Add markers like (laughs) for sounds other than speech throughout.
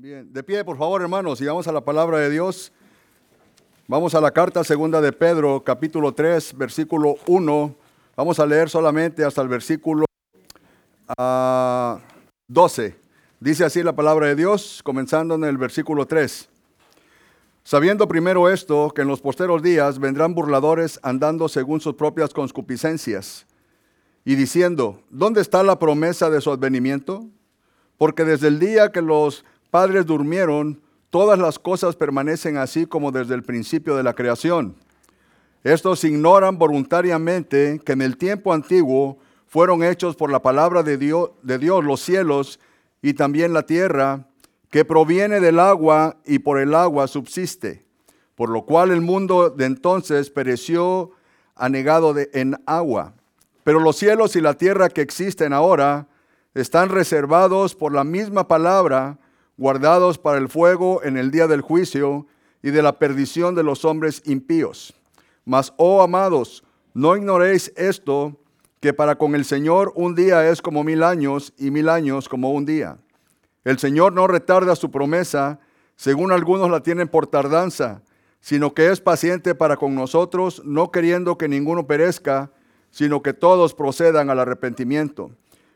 Bien, de pie, por favor, hermanos, y vamos a la palabra de Dios. Vamos a la carta segunda de Pedro, capítulo 3, versículo 1. Vamos a leer solamente hasta el versículo 12. Ah, Dice así la palabra de Dios, comenzando en el versículo 3. Sabiendo primero esto, que en los posteros días vendrán burladores andando según sus propias concupiscencias, y diciendo, ¿dónde está la promesa de su advenimiento? Porque desde el día que los padres durmieron, todas las cosas permanecen así como desde el principio de la creación. Estos ignoran voluntariamente que en el tiempo antiguo fueron hechos por la palabra de Dios, de Dios los cielos y también la tierra, que proviene del agua y por el agua subsiste, por lo cual el mundo de entonces pereció anegado de, en agua. Pero los cielos y la tierra que existen ahora están reservados por la misma palabra, guardados para el fuego en el día del juicio y de la perdición de los hombres impíos. Mas, oh amados, no ignoréis esto, que para con el Señor un día es como mil años y mil años como un día. El Señor no retarda su promesa, según algunos la tienen por tardanza, sino que es paciente para con nosotros, no queriendo que ninguno perezca, sino que todos procedan al arrepentimiento.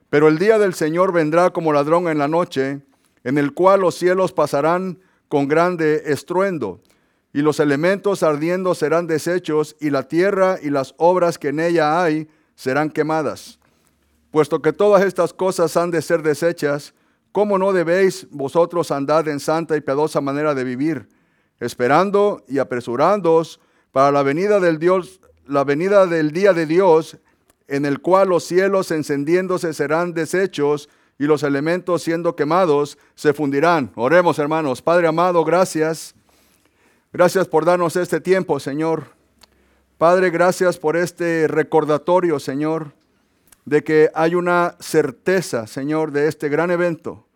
Pero el día del Señor vendrá como ladrón en la noche, en el cual los cielos pasarán con grande estruendo, y los elementos ardiendo serán deshechos, y la tierra y las obras que en ella hay serán quemadas. Puesto que todas estas cosas han de ser deshechas, ¿cómo no debéis vosotros andar en santa y piadosa manera de vivir, esperando y apresurándoos para la venida del Dios, la venida del día de Dios, en el cual los cielos encendiéndose serán deshechos, y los elementos siendo quemados se fundirán. Oremos, hermanos. Padre amado, gracias. Gracias por darnos este tiempo, Señor. Padre, gracias por este recordatorio, Señor, de que hay una certeza, Señor, de este gran evento.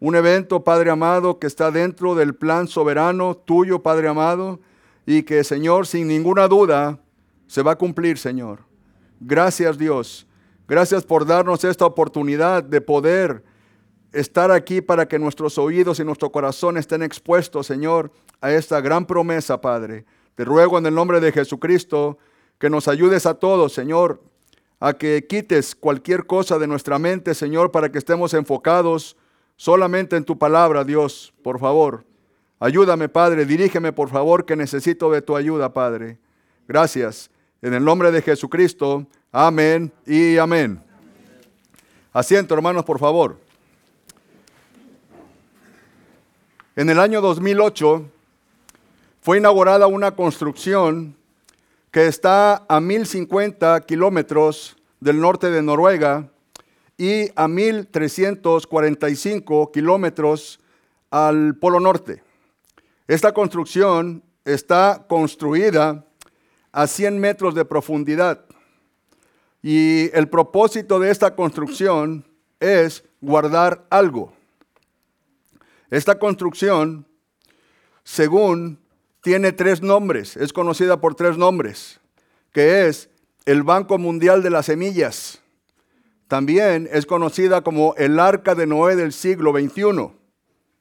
Un evento, Padre amado, que está dentro del plan soberano tuyo, Padre amado, y que, Señor, sin ninguna duda, se va a cumplir, Señor. Gracias, Dios. Gracias por darnos esta oportunidad de poder estar aquí para que nuestros oídos y nuestro corazón estén expuestos, Señor, a esta gran promesa, Padre. Te ruego en el nombre de Jesucristo que nos ayudes a todos, Señor, a que quites cualquier cosa de nuestra mente, Señor, para que estemos enfocados solamente en tu palabra, Dios, por favor. Ayúdame, Padre, dirígeme, por favor, que necesito de tu ayuda, Padre. Gracias. En el nombre de Jesucristo. Amén y amén. Asiento, hermanos, por favor. En el año 2008 fue inaugurada una construcción que está a 1050 kilómetros del norte de Noruega y a 1345 kilómetros al Polo Norte. Esta construcción está construida a 100 metros de profundidad y el propósito de esta construcción es guardar algo. Esta construcción, según tiene tres nombres, es conocida por tres nombres, que es el Banco Mundial de las Semillas. También es conocida como el Arca de Noé del siglo XXI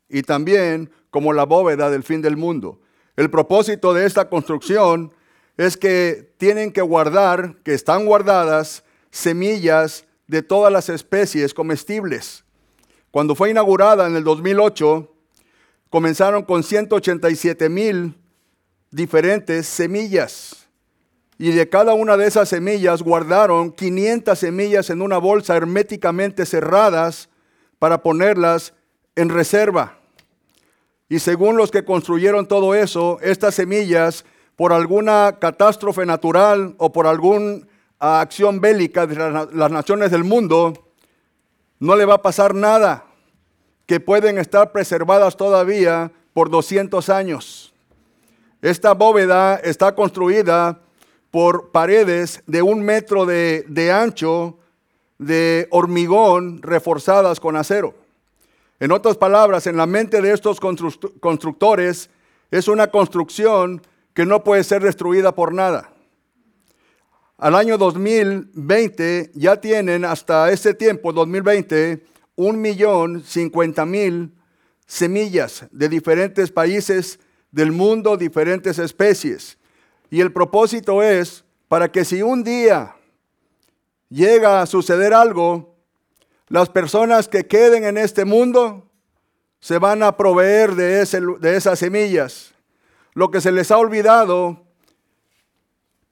y también como la bóveda del fin del mundo. El propósito de esta construcción es que tienen que guardar, que están guardadas, semillas de todas las especies comestibles. Cuando fue inaugurada en el 2008, comenzaron con 187 mil diferentes semillas. Y de cada una de esas semillas guardaron 500 semillas en una bolsa herméticamente cerradas para ponerlas en reserva. Y según los que construyeron todo eso, estas semillas por alguna catástrofe natural o por alguna acción bélica de las naciones del mundo, no le va a pasar nada, que pueden estar preservadas todavía por 200 años. Esta bóveda está construida por paredes de un metro de, de ancho de hormigón reforzadas con acero. En otras palabras, en la mente de estos constructores es una construcción que no puede ser destruida por nada. Al año 2020 ya tienen hasta ese tiempo, 2020, un millón cincuenta mil semillas de diferentes países del mundo, diferentes especies. Y el propósito es para que si un día llega a suceder algo, las personas que queden en este mundo se van a proveer de, de esas semillas. Lo que se les ha olvidado,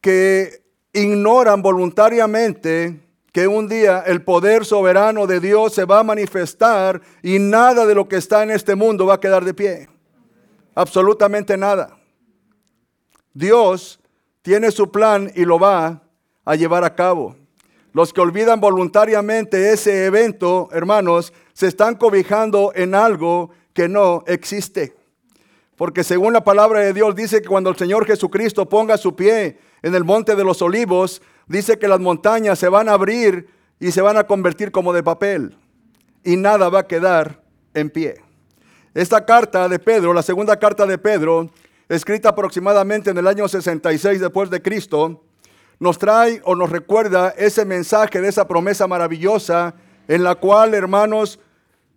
que ignoran voluntariamente que un día el poder soberano de Dios se va a manifestar y nada de lo que está en este mundo va a quedar de pie. Absolutamente nada. Dios tiene su plan y lo va a llevar a cabo. Los que olvidan voluntariamente ese evento, hermanos, se están cobijando en algo que no existe. Porque según la palabra de Dios dice que cuando el Señor Jesucristo ponga su pie en el monte de los olivos, dice que las montañas se van a abrir y se van a convertir como de papel y nada va a quedar en pie. Esta carta de Pedro, la segunda carta de Pedro, escrita aproximadamente en el año 66 después de Cristo, nos trae o nos recuerda ese mensaje de esa promesa maravillosa en la cual, hermanos,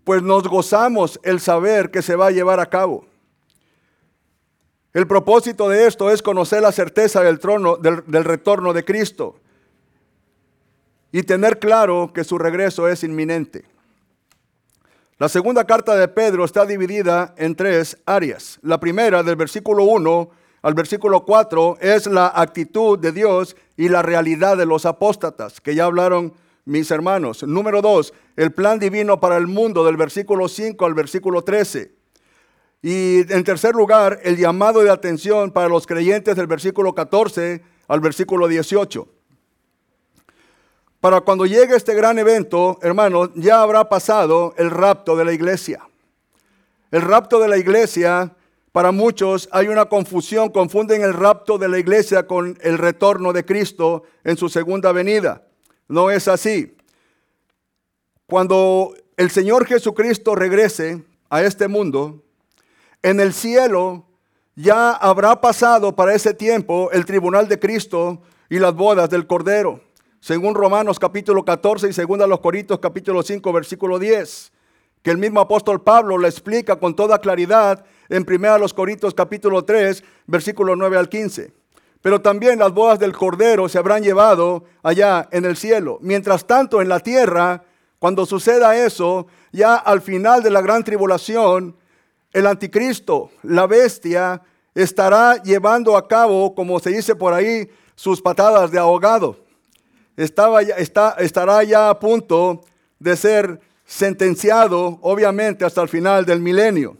pues nos gozamos el saber que se va a llevar a cabo. El propósito de esto es conocer la certeza del, trono, del, retorno de Cristo y tener claro que su regreso es inminente. La segunda carta de Pedro está dividida en tres áreas. La primera, del versículo 1 al versículo 4, es la actitud de Dios y la realidad de los apóstatas, que ya hablaron mis hermanos. Número 2, el plan divino para el mundo, del versículo 5 al versículo 13. Y en tercer lugar, el llamado de atención para los creyentes del versículo 14 al versículo 18. Para cuando llegue este gran evento, hermanos, ya habrá pasado el rapto de la iglesia. El rapto de la iglesia, para muchos hay una confusión, confunden el rapto de la iglesia con el retorno de Cristo en su segunda venida. No es así. Cuando el Señor Jesucristo regrese a este mundo, en el cielo ya habrá pasado para ese tiempo el tribunal de Cristo y las bodas del Cordero, según Romanos capítulo 14 y según a los Corintios capítulo 5 versículo 10, que el mismo apóstol Pablo le explica con toda claridad en 1 los Corintios capítulo 3 versículo 9 al 15. Pero también las bodas del Cordero se habrán llevado allá en el cielo. Mientras tanto, en la tierra, cuando suceda eso, ya al final de la gran tribulación, el anticristo, la bestia, estará llevando a cabo, como se dice por ahí, sus patadas de ahogado. Estaba estará ya a punto de ser sentenciado, obviamente, hasta el final del milenio.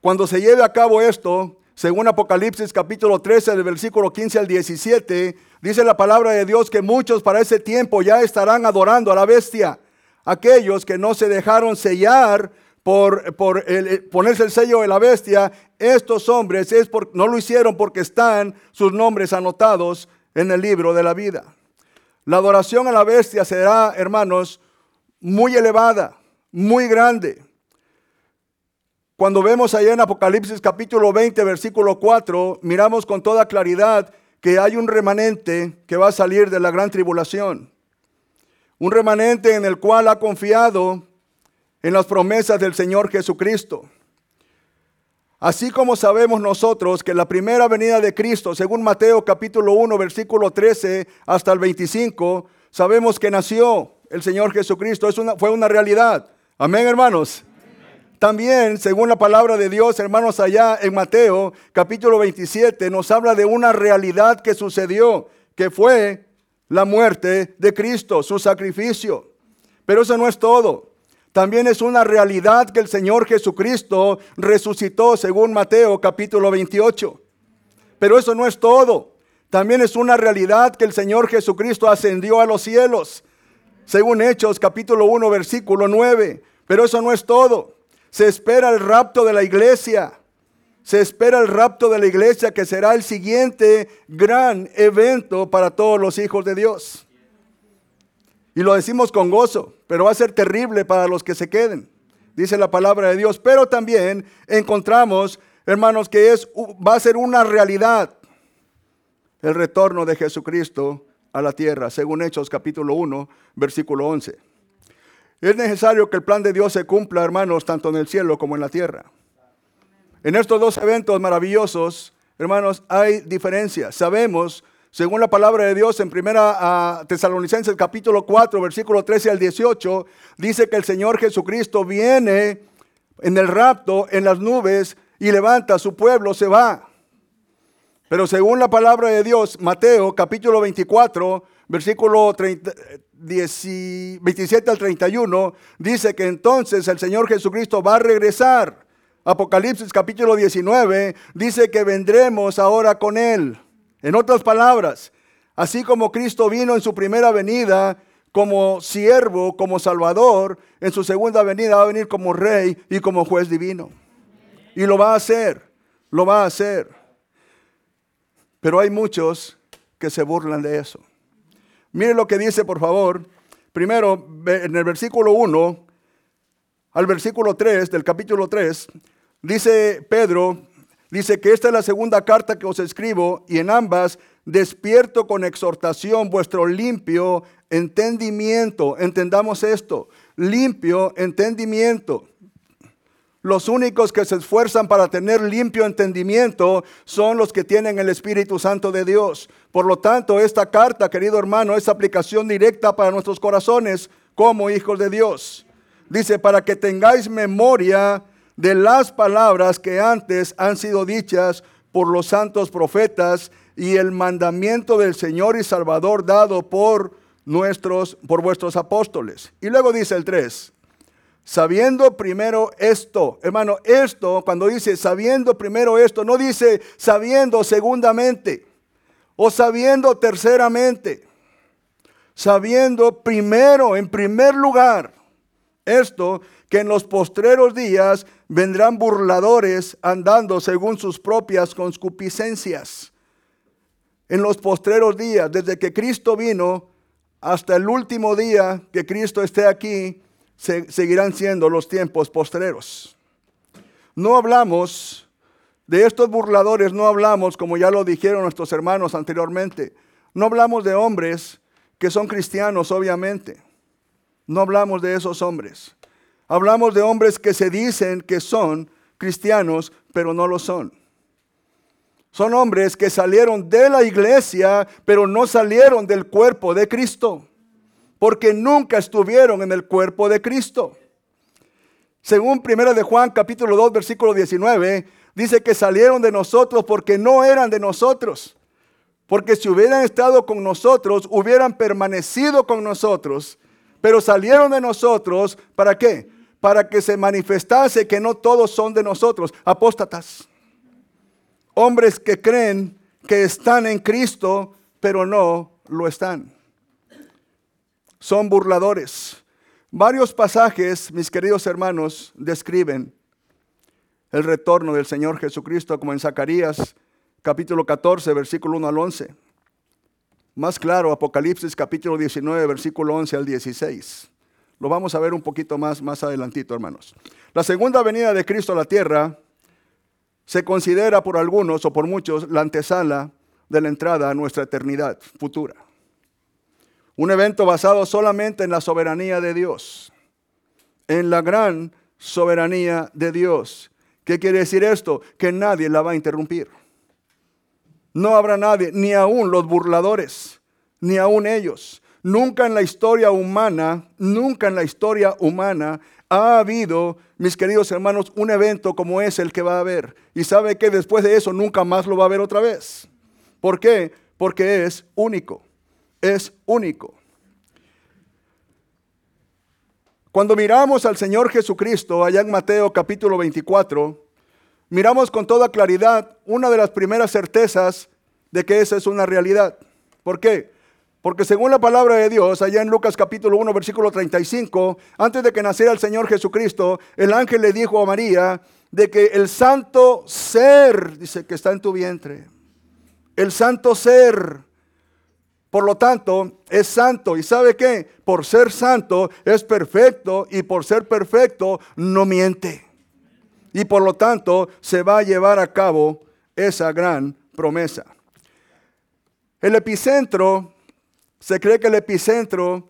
Cuando se lleve a cabo esto, según Apocalipsis capítulo 13, del versículo 15 al 17, dice la palabra de Dios que muchos para ese tiempo ya estarán adorando a la bestia. Aquellos que no se dejaron sellar por, ponerse el sello de la bestia, estos hombres es no lo hicieron porque están sus nombres anotados en el libro de la vida. La adoración a la bestia será, hermanos, muy elevada, muy grande. Cuando vemos allá en Apocalipsis capítulo 20, versículo 4, miramos con toda claridad que hay un remanente que va a salir de la gran tribulación. Un remanente en el cual ha confiado en las promesas del Señor Jesucristo. Así como sabemos nosotros que la primera venida de Cristo, según Mateo capítulo 1, versículo 13 hasta el 25, sabemos que nació el Señor Jesucristo, es una, fue una realidad. Amén, hermanos. También, según la palabra de Dios, hermanos, allá en Mateo capítulo 27, nos habla de una realidad que sucedió, que fue la muerte de Cristo, su sacrificio. Pero eso no es todo. También es una realidad que el Señor Jesucristo resucitó según Mateo capítulo 28. Pero eso no es todo. También es una realidad que el Señor Jesucristo ascendió a los cielos, según Hechos capítulo 1 versículo 9. Pero eso no es todo. Se espera el rapto de la iglesia. Se espera el rapto de la iglesia que será el siguiente gran evento para todos los hijos de Dios. Y lo decimos con gozo, pero va a ser terrible para los que se queden, dice la palabra de Dios. Pero también encontramos, hermanos, que es, va a ser una realidad el retorno de Jesucristo a la tierra, según Hechos capítulo 1, versículo 11. Es necesario que el plan de Dios se cumpla, hermanos, tanto en el cielo como en la tierra. En estos dos eventos maravillosos, hermanos, hay diferencias. Sabemos, según la palabra de Dios en primera Tesalonicenses capítulo 4, versículo 13 al 18, dice que el Señor Jesucristo viene en el rapto, en las nubes, y levanta a su pueblo, se va. Pero según la palabra de Dios, Mateo capítulo 24, versículo 27 al 31, dice que entonces el Señor Jesucristo va a regresar. Apocalipsis capítulo 19 dice que vendremos ahora con Él. En otras palabras, así como Cristo vino en su primera venida como siervo, como salvador, en su segunda venida va a venir como rey y como juez divino. Y lo va a hacer, lo va a hacer. Pero hay muchos que se burlan de eso. Mire lo que dice, por favor. Primero, en el versículo 1 al versículo 3 del capítulo 3, dice Pedro, dice que esta es la segunda carta que os escribo y en ambas despierto con exhortación vuestro limpio entendimiento. Entendamos esto, limpio entendimiento. Los únicos que se esfuerzan para tener limpio entendimiento son los que tienen el Espíritu Santo de Dios. Por lo tanto, esta carta, querido hermano, es aplicación directa para nuestros corazones como hijos de Dios. Dice, para que tengáis memoria de las palabras que antes han sido dichas por los santos profetas y el mandamiento del Señor y Salvador dado por nuestros por vuestros apóstoles. Y luego dice el 3, sabiendo primero esto, hermano, esto cuando dice sabiendo primero esto, no dice sabiendo segundamente o sabiendo terceramente, sabiendo primero, en primer lugar, esto, que en los postreros días vendrán burladores andando según sus propias concupiscencias. En los postreros días, desde que Cristo vino hasta el último día que Cristo esté aquí, seguirán siendo los tiempos postreros. No hablamos de estos burladores, no hablamos, como ya lo dijeron nuestros hermanos anteriormente, no hablamos de hombres que son cristianos, obviamente. No hablamos de esos hombres. Hablamos de hombres que se dicen que son cristianos, pero no lo son. Son hombres que salieron de la iglesia, pero no salieron del cuerpo de Cristo, porque nunca estuvieron en el cuerpo de Cristo. Según 1 de Juan capítulo 2 versículo 19, dice que salieron de nosotros porque no eran de nosotros. Porque si hubieran estado con nosotros, hubieran permanecido con nosotros. Pero salieron de nosotros, ¿para qué? Para que se manifestase que no todos son de nosotros, apóstatas hombres que creen que están en Cristo, pero no lo están. Son burladores. Varios pasajes, mis queridos hermanos, describen el retorno del Señor Jesucristo, como en Zacarías capítulo 14, versículo 1 al 11. Más claro, Apocalipsis capítulo 19, versículo 11 al 16. Lo vamos a ver un poquito más, más adelantito, hermanos. La segunda venida de Cristo a la tierra se considera por algunos o por muchos la antesala de la entrada a nuestra eternidad futura. Un evento basado solamente en la soberanía de Dios, en la gran soberanía de Dios. ¿Qué quiere decir esto? Que nadie la va a interrumpir. No habrá nadie, ni aún los burladores, ni aún ellos. Nunca en la historia humana, nunca en la historia humana ha habido, mis queridos hermanos, un evento como es el que va a haber. Y sabe que después de eso nunca más lo va a ver otra vez. ¿Por qué? Porque es único. Es único. Cuando miramos al Señor Jesucristo allá en Mateo capítulo 24, miramos con toda claridad una de las primeras certezas de que esa es una realidad. ¿Por qué? Porque según la palabra de Dios, allá en Lucas capítulo 1, versículo 35, antes de que naciera el Señor Jesucristo, el ángel le dijo a María de que el santo ser, dice que está en tu vientre, el santo ser, por lo tanto, es santo. ¿Y sabe qué? Por ser santo es perfecto y por ser perfecto no miente. Y por lo tanto se va a llevar a cabo esa gran promesa. El epicentro se cree que el epicentro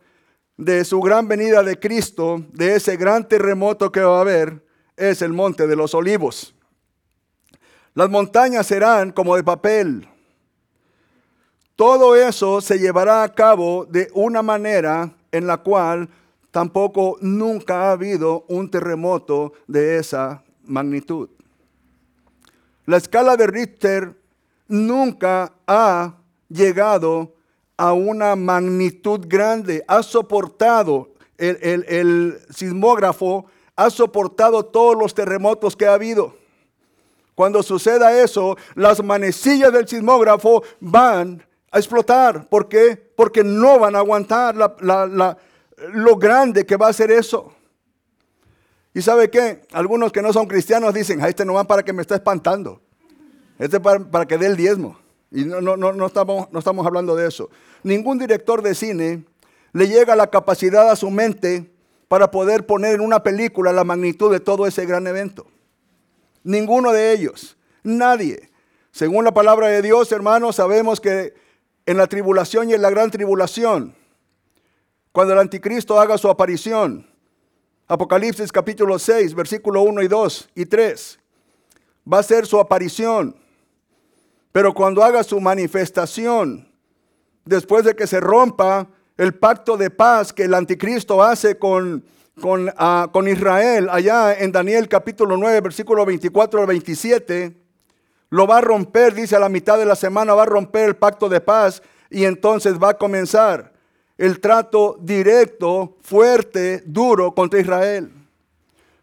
de su gran venida de Cristo, de ese gran terremoto que va a haber, es el monte de los olivos. Las montañas serán como de papel. Todo eso se llevará a cabo de una manera en la cual tampoco nunca ha habido un terremoto de esa magnitud. La escala de Richter nunca ha llegado a una magnitud grande, ha soportado el, sismógrafo, ha soportado todos los terremotos que ha habido. Cuando suceda eso, las manecillas del sismógrafo van a explotar. ¿Por qué? Porque no van a aguantar lo grande que va a ser eso. ¿Y sabe qué? Algunos que no son cristianos dicen, a este no va para que me está espantando. Este para, para que dé el diezmo. Y no, no, no, no, estamos, no estamos hablando de eso. Ningún director de cine le llega la capacidad a su mente para poder poner en una película la magnitud de todo ese gran evento. Ninguno de ellos. Nadie. Según la palabra de Dios, hermanos, sabemos que en la tribulación y en la gran tribulación, cuando el anticristo haga su aparición, Apocalipsis capítulo 6, versículo 1 y 2 y 3, va a ser su aparición pero cuando haga su manifestación, después de que se rompa el pacto de paz que el anticristo hace con, con, ah, Israel, allá en Daniel capítulo 9, versículo 24 al 27, lo va a romper, dice a la mitad de la semana, va a romper el pacto de paz y entonces va a comenzar el trato directo, fuerte, duro contra Israel.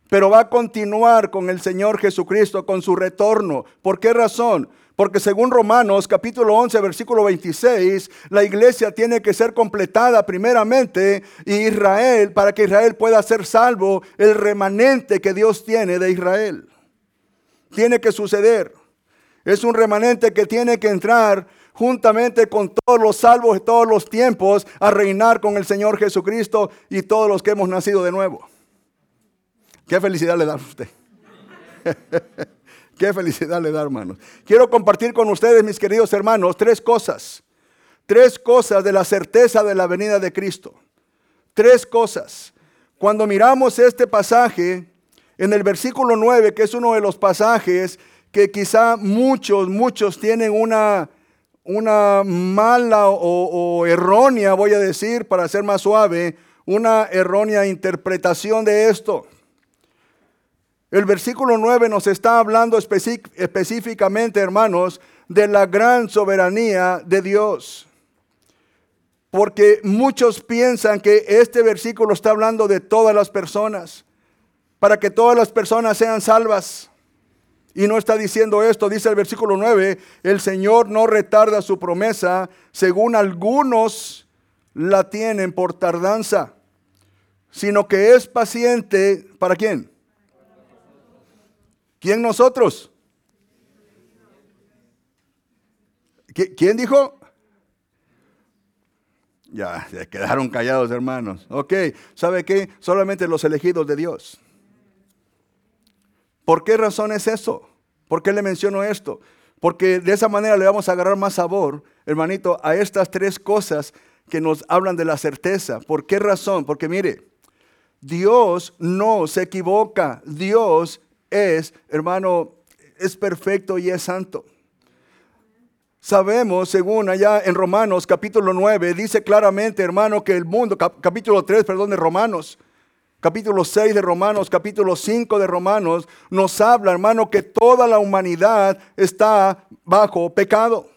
Pero va a continuar con el Señor Jesucristo, con su retorno. ¿Por qué razón? Porque según Romanos capítulo 11 versículo 26, la iglesia tiene que ser completada primeramente y Israel, para que Israel pueda ser salvo, el remanente que Dios tiene de Israel. Tiene que suceder. Es un remanente que tiene que entrar juntamente con todos los salvos de todos los tiempos a reinar con el Señor Jesucristo y todos los que hemos nacido de nuevo. Qué felicidad le da a usted. (laughs) Qué felicidad le da, hermanos. Quiero compartir con ustedes, mis queridos hermanos, tres cosas. Tres cosas de la certeza de la venida de Cristo. Tres cosas. Cuando miramos este pasaje, en el versículo 9, que es uno de los pasajes que quizá muchos, muchos tienen una, una mala o, o errónea, voy a decir, para ser más suave, una errónea interpretación de esto. El versículo 9 nos está hablando específicamente, hermanos, de la gran soberanía de Dios. Porque muchos piensan que este versículo está hablando de todas las personas, para que todas las personas sean salvas. Y no está diciendo esto, dice el versículo 9, el Señor no retarda su promesa, según algunos la tienen por tardanza, sino que es paciente, ¿para quién? ¿Quién nosotros? ¿Quién dijo? Ya, se quedaron callados, hermanos. Ok, ¿sabe qué? Solamente los elegidos de Dios. ¿Por qué razón es eso? ¿Por qué le menciono esto? Porque de esa manera le vamos a agarrar más sabor, hermanito, a estas tres cosas que nos hablan de la certeza. ¿Por qué razón? Porque mire, Dios no se equivoca. Dios es, hermano, es perfecto y es santo. Sabemos, según allá en Romanos capítulo 9, dice claramente, hermano, que el mundo, capítulo 3, perdón, de Romanos, capítulo 6 de Romanos, capítulo 5 de Romanos, nos habla, hermano, que toda la humanidad está bajo pecado.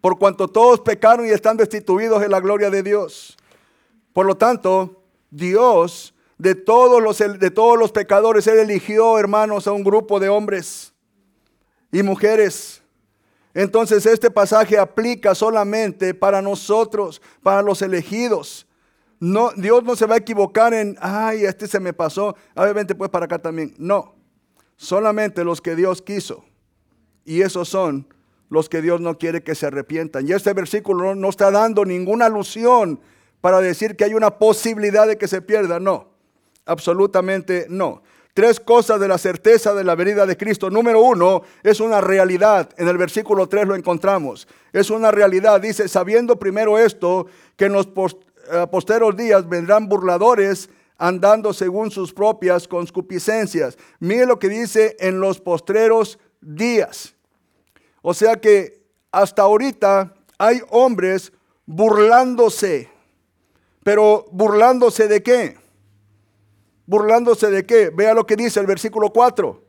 Por cuanto todos pecaron y están destituidos de la gloria de Dios. Por lo tanto, Dios de todos los, de todos los pecadores, Él eligió, hermanos, a un grupo de hombres y mujeres. Entonces este pasaje aplica solamente para nosotros, para los elegidos. No, Dios no se va a equivocar en, ay, este se me pasó, obviamente pues para acá también. No, solamente los que Dios quiso. Y esos son los que Dios no quiere que se arrepientan. Y este versículo no está dando ninguna alusión para decir que hay una posibilidad de que se pierda, no. Absolutamente no. Tres cosas de la certeza de la venida de Cristo. Número uno, es una realidad. En el versículo 3 lo encontramos. Es una realidad. Dice, sabiendo primero esto, que nos eh, posteros días vendrán burladores andando según sus propias concupiscencias. Mire lo que dice en los postreros días. O sea que hasta ahorita hay hombres burlándose. Pero burlándose de qué? Burlándose de qué? Vea lo que dice el versículo 4.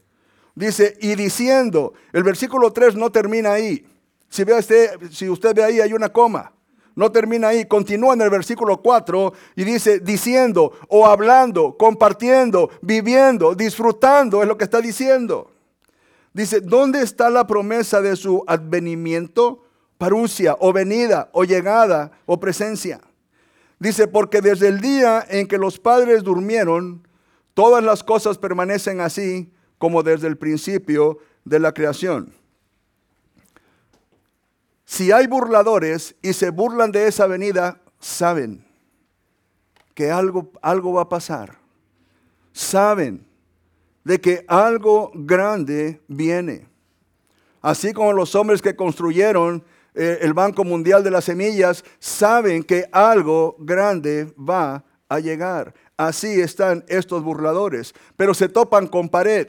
Dice, y diciendo, el versículo 3 no termina ahí. Si, ve usted, si usted ve ahí, hay una coma. No termina ahí, continúa en el versículo 4 y dice, diciendo o hablando, compartiendo, viviendo, disfrutando, es lo que está diciendo. Dice, ¿dónde está la promesa de su advenimiento? Parucia, o venida, o llegada, o presencia. Dice, porque desde el día en que los padres durmieron, todas las cosas permanecen así como desde el principio de la creación. Si hay burladores y se burlan de esa venida, saben que algo, algo va a pasar. Saben de que algo grande viene. Así como los hombres que construyeron eh, el Banco Mundial de las Semillas saben que algo grande va a llegar. Así están estos burladores, pero se topan con pared,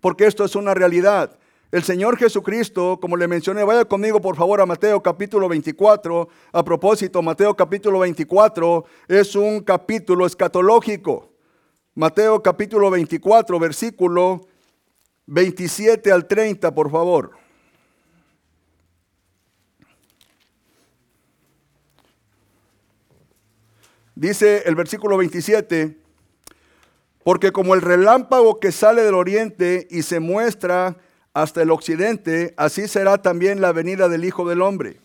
porque esto es una realidad. El Señor Jesucristo, como le mencioné, vaya conmigo por favor a Mateo capítulo 24. A propósito, Mateo capítulo 24 es un capítulo escatológico. Mateo capítulo 24, versículo 27 al 30, por favor. Dice el versículo 27, porque como el relámpago que sale del oriente y se muestra hasta el occidente, así será también la venida del Hijo del Hombre.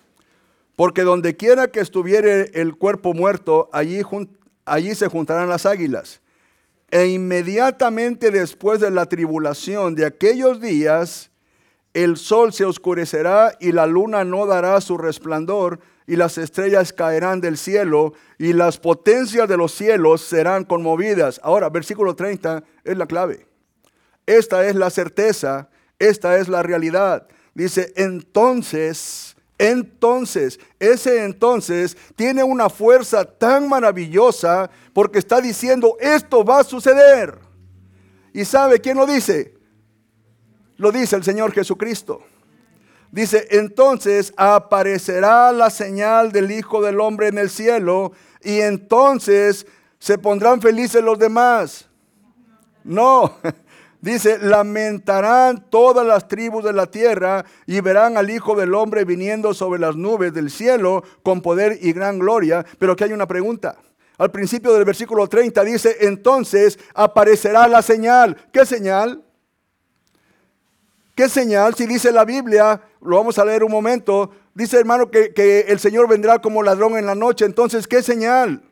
Porque donde quiera que estuviere el cuerpo muerto, allí, allí se juntarán las águilas. E inmediatamente después de la tribulación de aquellos días, el sol se oscurecerá y la luna no dará su resplandor y las estrellas caerán del cielo y las potencias de los cielos serán conmovidas. Ahora, versículo 30 es la clave. Esta es la certeza esta es la realidad. Dice, entonces, entonces, ese entonces tiene una fuerza tan maravillosa porque está diciendo, esto va a suceder. ¿Y sabe quién lo dice? Lo dice el Señor Jesucristo. Dice, entonces aparecerá la señal del Hijo del Hombre en el cielo y entonces se pondrán felices los demás. No, (laughs) Dice, lamentarán todas las tribus de la tierra y verán al Hijo del Hombre viniendo sobre las nubes del cielo con poder y gran gloria. Pero aquí hay una pregunta. Al principio del versículo 30 dice, entonces aparecerá la señal. ¿Qué señal? ¿Qué señal? Si dice la Biblia, lo vamos a leer un momento, dice hermano que, el Señor vendrá como ladrón en la noche. Entonces, ¿qué señal?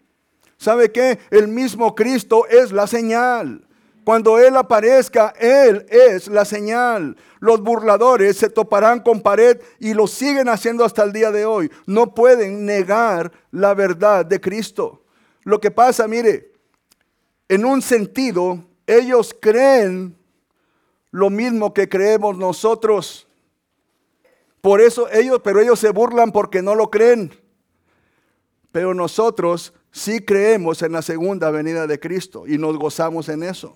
¿Sabe qué? El mismo Cristo es la señal. Cuando Él aparezca, Él es la señal. Los burladores se toparán con pared y lo siguen haciendo hasta el día de hoy. No pueden negar la verdad de Cristo. Lo que pasa, mire, en un sentido, ellos creen lo mismo que creemos nosotros. Por eso ellos, pero ellos se burlan porque no lo creen. Pero nosotros sí creemos en la segunda venida de Cristo y nos gozamos en eso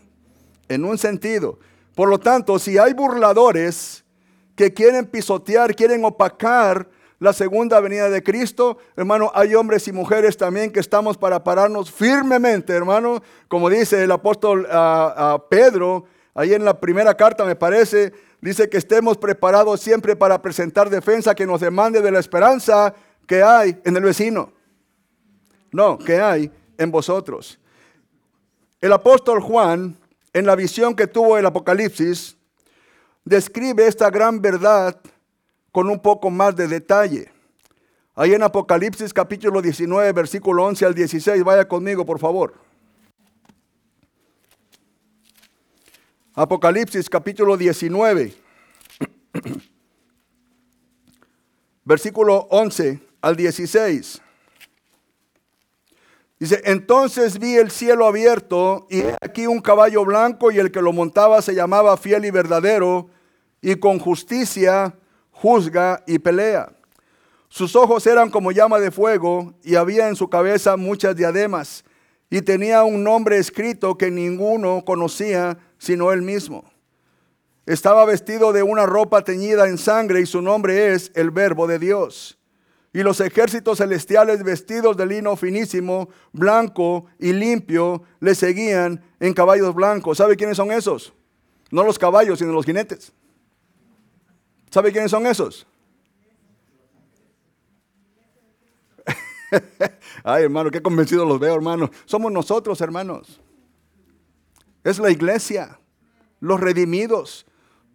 en un sentido. Por lo tanto, si hay burladores que quieren pisotear, quieren opacar la segunda venida de Cristo, hermano, hay hombres y mujeres también que estamos para pararnos firmemente, hermano, como dice el apóstol Pedro, ahí en la primera carta me parece, dice que estemos preparados siempre para presentar defensa que nos demande de la esperanza que hay en el vecino. No, que hay en vosotros. El apóstol Juan en la visión que tuvo el Apocalipsis, describe esta gran verdad con un poco más de detalle. Ahí en Apocalipsis capítulo 19, versículo 11 al 16, vaya conmigo por favor. Apocalipsis capítulo 19, (clears throat) versículo 11 al 16. Dice, entonces vi el cielo abierto y aquí un caballo blanco y el que lo montaba se llamaba fiel y verdadero y con justicia juzga y pelea. Sus ojos eran como llama de fuego y había en su cabeza muchas diademas y tenía un nombre escrito que ninguno conocía sino él mismo. Estaba vestido de una ropa teñida en sangre y su nombre es el Verbo de Dios. Y los ejércitos celestiales vestidos de lino finísimo, blanco y limpio, le seguían en caballos blancos. ¿Sabe quiénes son esos? No los caballos, sino los jinetes. ¿Sabe quiénes son esos? (laughs) Ay, hermano, qué convencido los veo, hermano. Somos nosotros, hermanos. Es la iglesia, los redimidos.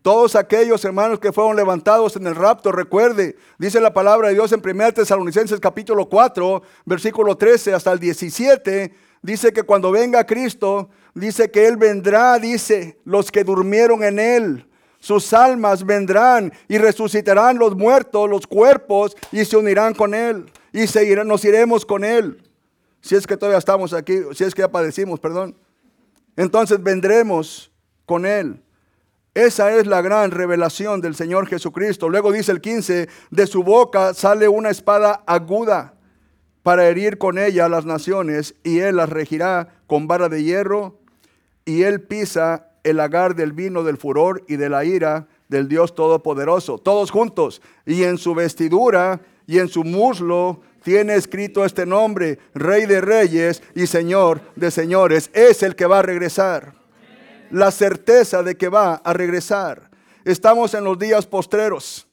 Todos aquellos hermanos que fueron levantados en el rapto, recuerde, dice la palabra de Dios en 1 Tesalonicenses capítulo 4, versículo 13 hasta el 17, dice que cuando venga Cristo, dice que Él vendrá, dice, los que durmieron en Él. Sus almas vendrán y resucitarán los muertos, los cuerpos, y se unirán con Él y nos iremos con Él. Si es que todavía estamos aquí, si es que ya padecimos, perdón. Entonces vendremos con Él. Esa es la gran revelación del Señor Jesucristo. Luego dice el 15, de su boca sale una espada aguda para herir con ella a las naciones y Él las regirá con vara de hierro y Él pisa el lagar del vino del furor y de la ira del Dios Todopoderoso. Todos juntos. Y en su vestidura y en su muslo tiene escrito este nombre, Rey de Reyes y Señor de Señores. Es el que va a regresar. La certeza de que va a regresar. Estamos en los días postreros.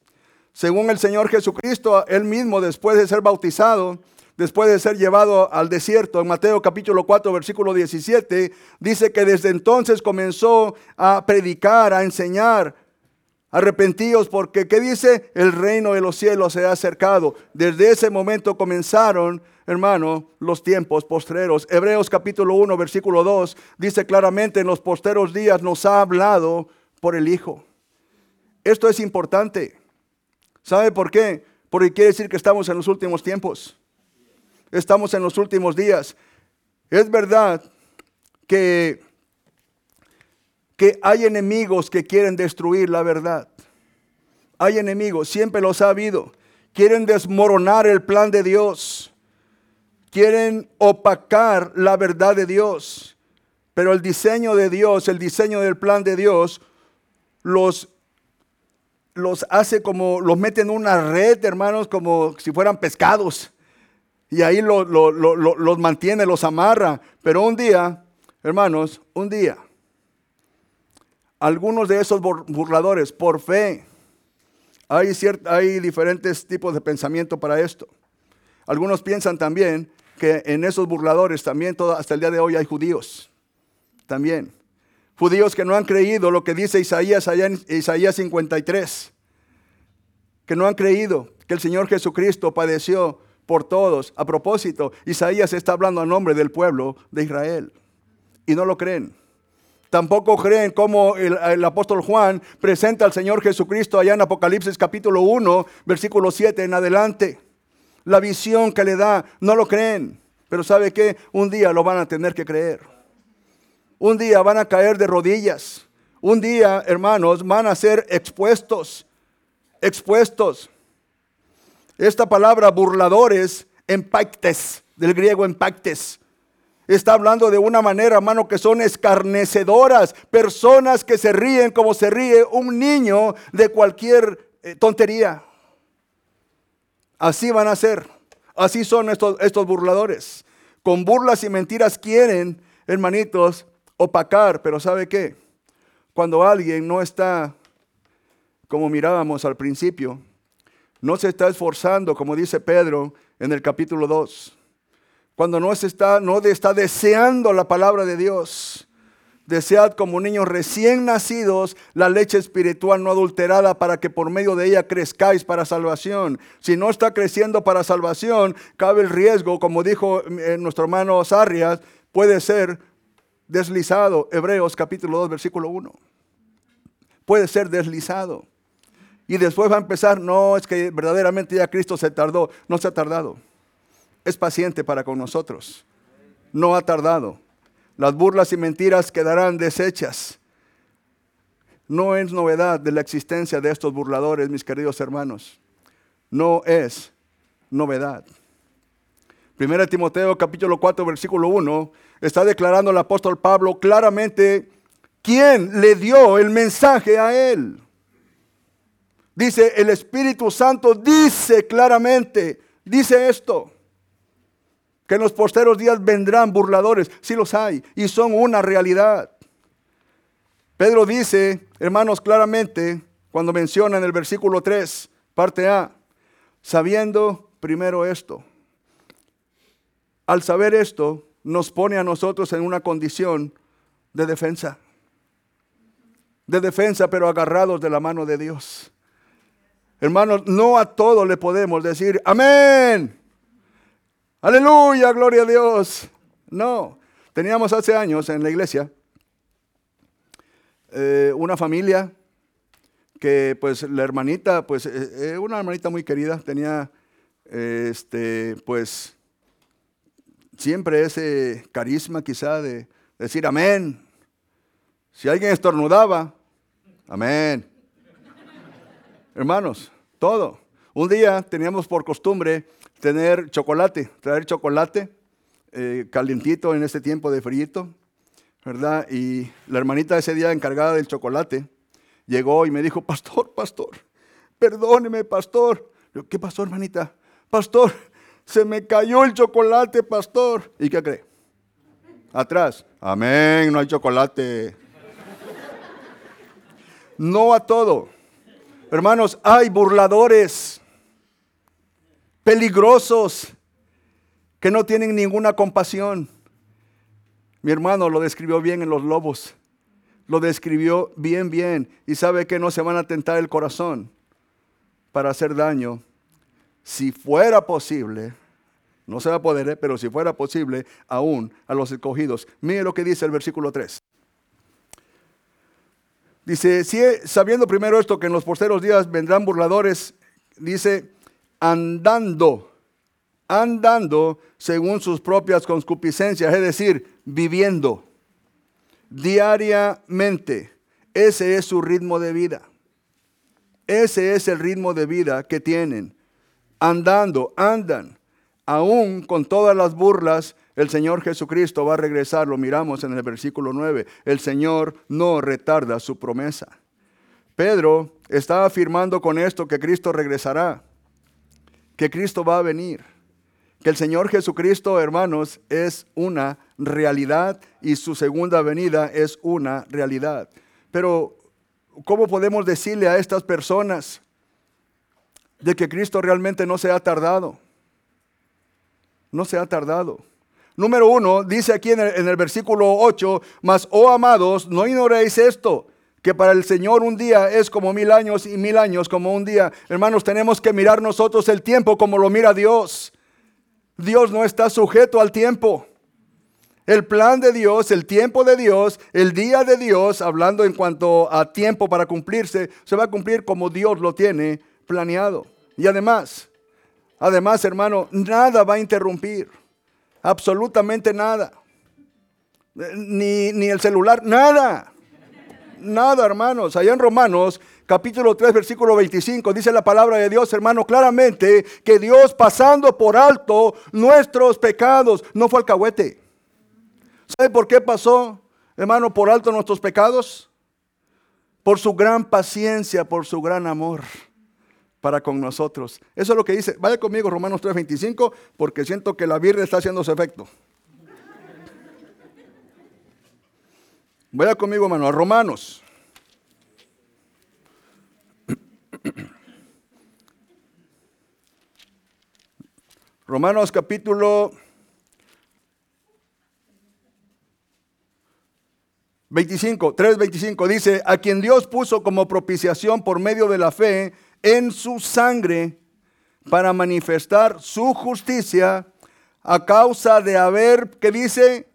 Según el Señor Jesucristo, él mismo después de ser bautizado, después de ser llevado al desierto, en Mateo capítulo 4, versículo 17, dice que desde entonces comenzó a predicar, a enseñar, Arrepentíos porque, ¿qué dice? El reino de los cielos se ha acercado. Desde ese momento comenzaron, hermano, los tiempos postreros. Hebreos capítulo 1, versículo 2 dice claramente, en los posteros días nos ha hablado por el Hijo. Esto es importante. ¿Sabe por qué? Porque quiere decir que estamos en los últimos tiempos. Estamos en los últimos días. Es verdad que que hay enemigos que quieren destruir la verdad. Hay enemigos, siempre los ha habido. Quieren desmoronar el plan de Dios. Quieren opacar la verdad de Dios. Pero el diseño de Dios, el diseño del plan de Dios, los, los hace como, los mete en una red, hermanos, como si fueran pescados. Y ahí los mantiene, los amarra. Pero un día, hermanos, un día algunos de esos burladores, por fe, hay, hay diferentes tipos de pensamiento para esto. Algunos piensan también que en esos burladores también hasta el día de hoy hay judíos. También. Judíos que no han creído lo que dice Isaías allá en Isaías 53. Que no han creído que el Señor Jesucristo padeció por todos. A propósito, Isaías está hablando a nombre del pueblo de Israel. Y no lo creen. Tampoco creen como el, apóstol Juan presenta al Señor Jesucristo allá en Apocalipsis capítulo 1, versículo 7 en adelante. La visión que le da, no lo creen. Pero ¿sabe qué? Un día lo van a tener que creer. Un día van a caer de rodillas. Un día, hermanos, van a ser expuestos. Expuestos. Esta palabra burladores, empactes, del griego empactes, Está hablando de una manera, hermano, que son escarnecedoras, personas que se ríen como se ríe un niño de cualquier eh, tontería. Así van a ser. Así son estos, estos burladores. Con burlas y mentiras quieren, hermanitos, opacar, pero ¿sabe qué? Cuando alguien no está, como mirábamos al principio, no se está esforzando, como dice Pedro en el capítulo 2 cuando no, se está, no está deseando la palabra de Dios. Desead como niños recién nacidos la leche espiritual no adulterada para que por medio de ella crezcáis para salvación. Si no está creciendo para salvación, cabe el riesgo, como dijo eh, nuestro hermano Sarrias, puede ser deslizado. Hebreos capítulo 2, versículo 1. Puede ser deslizado. Y después va a empezar, no, es que verdaderamente ya Cristo se tardó. No se ha tardado es paciente para con nosotros. No ha tardado. Las burlas y mentiras quedarán deshechas. No es novedad de la existencia de estos burladores, mis queridos hermanos. No es novedad. Primera Timoteo capítulo 4 versículo 1 está declarando el apóstol Pablo claramente quién le dio el mensaje a él. Dice, el Espíritu Santo dice claramente, dice esto, que en los posteros días vendrán burladores, si los hay, y son una realidad. Pedro dice, hermanos, claramente, cuando menciona en el versículo 3, parte A, sabiendo primero esto. Al saber esto, nos pone a nosotros en una condición de defensa. De defensa, pero agarrados de la mano de Dios. Hermanos, no a todo le podemos decir, amén. Aleluya, gloria a Dios. No, teníamos hace años en la iglesia eh, una familia que pues la hermanita, pues eh, eh, una hermanita muy querida, tenía este, pues siempre ese carisma quizá de decir amén. Si alguien estornudaba, amén. Hermanos, todo. Un día teníamos por costumbre tener chocolate, traer chocolate eh, calientito en este tiempo de frío, ¿verdad? Y la hermanita ese día encargada del chocolate llegó y me dijo, pastor, pastor, perdóneme, pastor. ¿Qué pasó, hermanita? Pastor, se me cayó el chocolate, pastor. ¿Y qué cree? Atrás. Amén, no hay chocolate. No a todo. Hermanos, hay burladores peligrosos que no tienen ninguna compasión. Mi hermano lo describió bien en los lobos. Lo describió bien, bien. Y sabe que no se van a tentar el corazón para hacer daño. Si fuera posible, no se va a poder, ¿eh? pero si fuera posible, aún a los escogidos. Mire lo que dice el versículo 3. Dice, sabiendo primero esto, que en los posteros días vendrán burladores, dice, andando, andando según sus propias concupiscencias, es decir, viviendo diariamente. Ese es su ritmo de vida. Ese es el ritmo de vida que tienen. Andando, andan. Aún con todas las burlas el Señor Jesucristo va a regresar, lo miramos en el versículo 9. El Señor no retarda su promesa. Pedro está afirmando con esto que Cristo regresará, que Cristo va a venir, que el Señor Jesucristo, hermanos, es una realidad y su segunda venida es una realidad. Pero, ¿cómo podemos decirle a estas personas de que Cristo realmente no se ha tardado? No se ha tardado. Número uno, dice aquí en el, versículo 8, mas, oh amados, no ignoréis esto, que para el Señor un día es como mil años y mil años como un día. Hermanos, tenemos que mirar nosotros el tiempo como lo mira Dios. Dios no está sujeto al tiempo. El plan de Dios, el tiempo de Dios, el día de Dios, hablando en cuanto a tiempo para cumplirse, se va a cumplir como Dios lo tiene planeado. Y además, además, hermano, nada va a interrumpir absolutamente nada. Ni, ni el celular, nada. Nada, hermanos. Allá en Romanos capítulo 3, versículo 25, dice la palabra de Dios, hermano, claramente que Dios pasando por alto nuestros pecados, no fue alcahuete. ¿Sabe por qué pasó, hermano, por alto nuestros pecados? Por su gran paciencia, por su gran amor para con nosotros. Eso es lo que dice. Vaya conmigo Romanos 3:25 porque siento que la birra está haciendo su efecto. Vaya conmigo, hermano, a Romanos. Romanos capítulo 25, 3:25 dice, a quien Dios puso como propiciación por medio de la fe en su sangre para manifestar su justicia a causa de haber, ¿qué dice?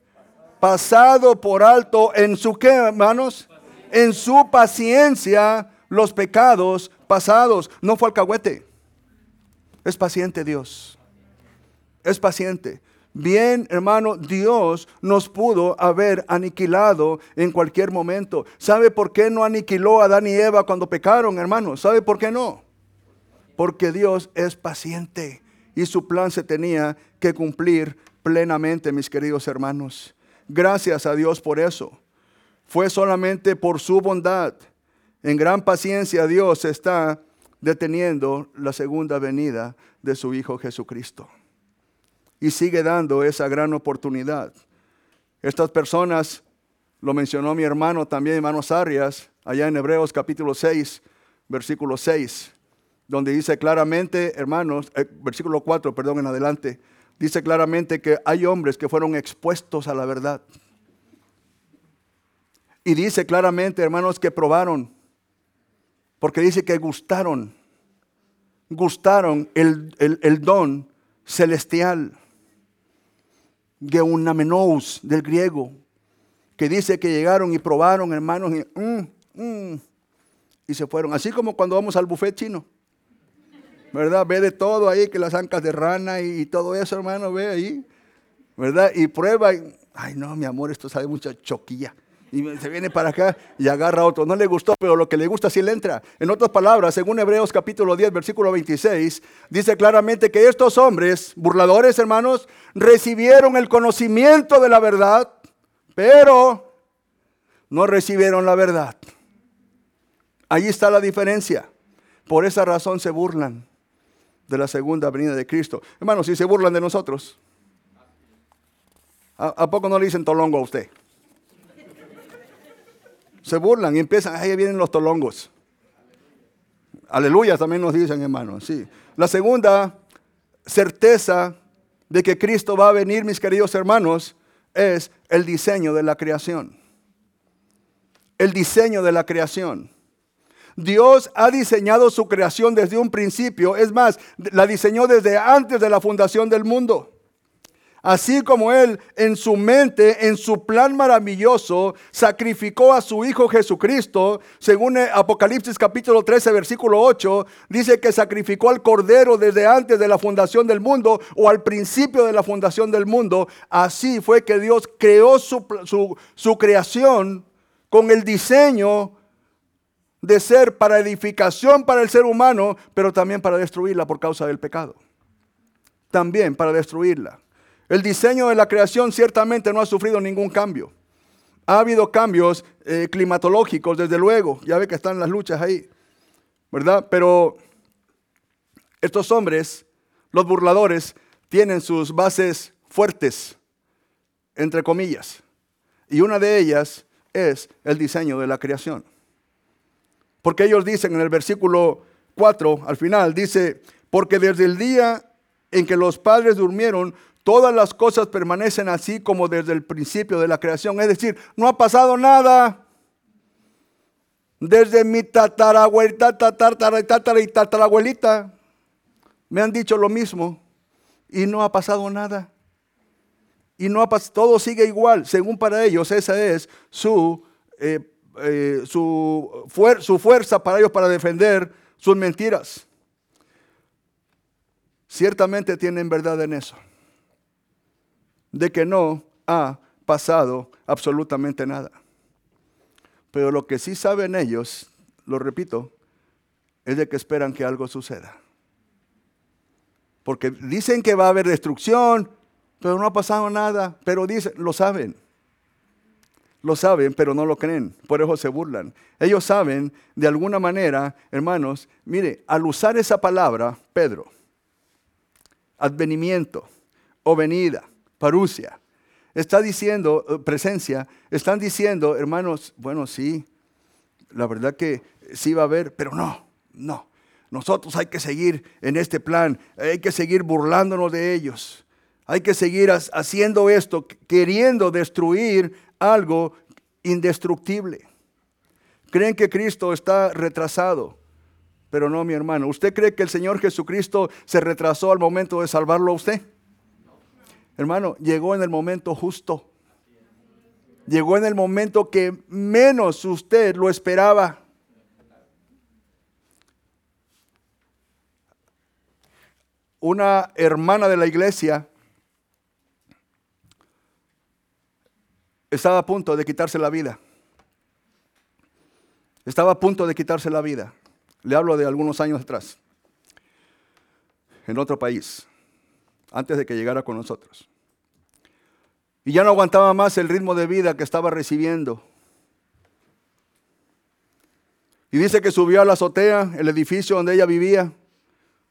Pasado por alto en su qué, hermanos? En su paciencia los pecados pasados. No fue alcahuete. Es paciente Dios. Es paciente. Bien, hermano, Dios nos pudo haber aniquilado en cualquier momento. ¿Sabe por qué no aniquiló a Adán y Eva cuando pecaron, hermano? ¿Sabe por qué no? Porque Dios es paciente y su plan se tenía que cumplir plenamente, mis queridos hermanos. Gracias a Dios por eso. Fue solamente por su bondad. En gran paciencia Dios está deteniendo la segunda venida de su Hijo Jesucristo. Y sigue dando esa gran oportunidad. Estas personas, lo mencionó mi hermano también, hermano Arias, allá en Hebreos capítulo 6, versículo 6, donde dice claramente, hermanos, eh, versículo 4, perdón, en adelante, dice claramente que hay hombres que fueron expuestos a la verdad. Y dice claramente, hermanos, que probaron, porque dice que gustaron, gustaron el, el don celestial, geunamenous del griego, que dice que llegaron y probaron, hermanos, y, mm, mm, y se fueron. Así como cuando vamos al buffet chino. ¿Verdad? Ve de todo ahí, que las ancas de rana y, todo eso, hermano, ve ahí, ¿verdad? Y prueba, ay no, mi amor, esto sabe mucha choquilla. Y se viene para acá y agarra otro. No le gustó, pero lo que le gusta sí le entra. En otras palabras, según Hebreos capítulo 10, versículo 26, dice claramente que estos hombres, burladores hermanos, recibieron el conocimiento de la verdad, pero no recibieron la verdad. Ahí está la diferencia. Por esa razón se burlan de la segunda venida de Cristo. Hermanos, si se burlan de nosotros, ¿a, poco no le dicen tolongo a usted? Se burlan y empiezan, ahí vienen los tolongos. Aleluya, también nos dicen, hermanos. Sí. La segunda certeza de que Cristo va a venir, mis queridos hermanos, es el diseño de la creación. El diseño de la creación. Dios ha diseñado su creación desde un principio. Es más, la diseñó desde antes de la fundación del mundo. Así como Él en su mente, en su plan maravilloso, sacrificó a su Hijo Jesucristo, según Apocalipsis capítulo 13, versículo 8, dice que sacrificó al Cordero desde antes de la fundación del mundo o al principio de la fundación del mundo. Así fue que Dios creó su, su, su creación con el diseño de ser para edificación para el ser humano, pero también para destruirla por causa del pecado. También para destruirla. El diseño de la creación ciertamente no ha sufrido ningún cambio. Ha habido cambios eh, climatológicos, desde luego. Ya ve que están las luchas ahí. ¿Verdad? Pero estos hombres, los burladores, tienen sus bases fuertes, entre comillas. Y una de ellas es el diseño de la creación. Porque ellos dicen en el versículo 4, al final, dice, porque desde el día en que los padres durmieron, todas las cosas permanecen así como desde el principio de la creación. Es decir, no ha pasado nada. Desde mi tatarabuelita, tatara, y tatarabuelita me han dicho lo mismo y no ha pasado nada. Y no ha pasado, todo sigue igual. Según para ellos, esa es su eh, eh, su, su fuerza para ellos para defender sus mentiras. Ciertamente tienen verdad en eso, de que no ha pasado absolutamente nada. Pero lo que sí saben ellos, lo repito, es de que esperan que algo suceda. Porque dicen que va a haber destrucción, pero no ha pasado nada, pero dicen, lo saben. Lo saben, pero no lo creen, por eso se burlan. Ellos saben, de alguna manera, hermanos, mire, al usar esa palabra, Pedro, advenimiento o venida, parusia, está diciendo, eh, presencia, están diciendo, hermanos, bueno, sí, la verdad que sí va a haber, pero no, no. Nosotros hay que seguir en este plan, hay que seguir burlándonos de ellos, hay que seguir haciendo esto, queriendo destruir algo indestructible. Creen que Cristo está retrasado, pero no, mi hermano. ¿Usted cree que el Señor Jesucristo se retrasó al momento de salvarlo a usted? Hermano, llegó en el momento justo. Llegó en el momento que menos usted lo esperaba. Una hermana de la iglesia estaba a punto de quitarse la vida. Estaba a punto de quitarse la vida. Le hablo de algunos años atrás, en otro país. antes de que llegara con nosotros. Y ya no aguantaba más el ritmo de vida que estaba recibiendo. Y dice que subió a la azotea, el edificio donde ella vivía,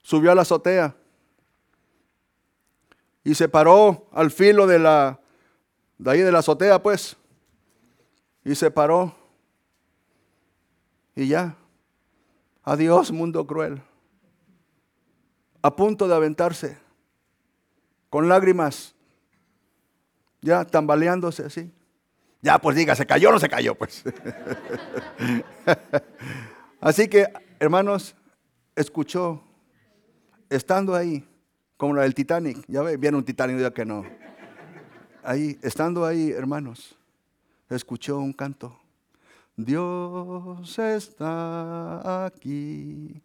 subió a la azotea y se paró al filo de la de ahí de la azotea, pues. Y se paró. Y ya. Adiós, mundo cruel. A punto de aventarse. Con lágrimas. Ya tambaleándose así. Ya, pues diga, ¿se cayó o no se cayó? Pues. (laughs) así que, hermanos, escuchó, estando ahí, como la del Titanic. Ya ve, viene un Titanic, ya que no. Ahí, estando ahí, hermanos, escuchó un canto. Dios está aquí.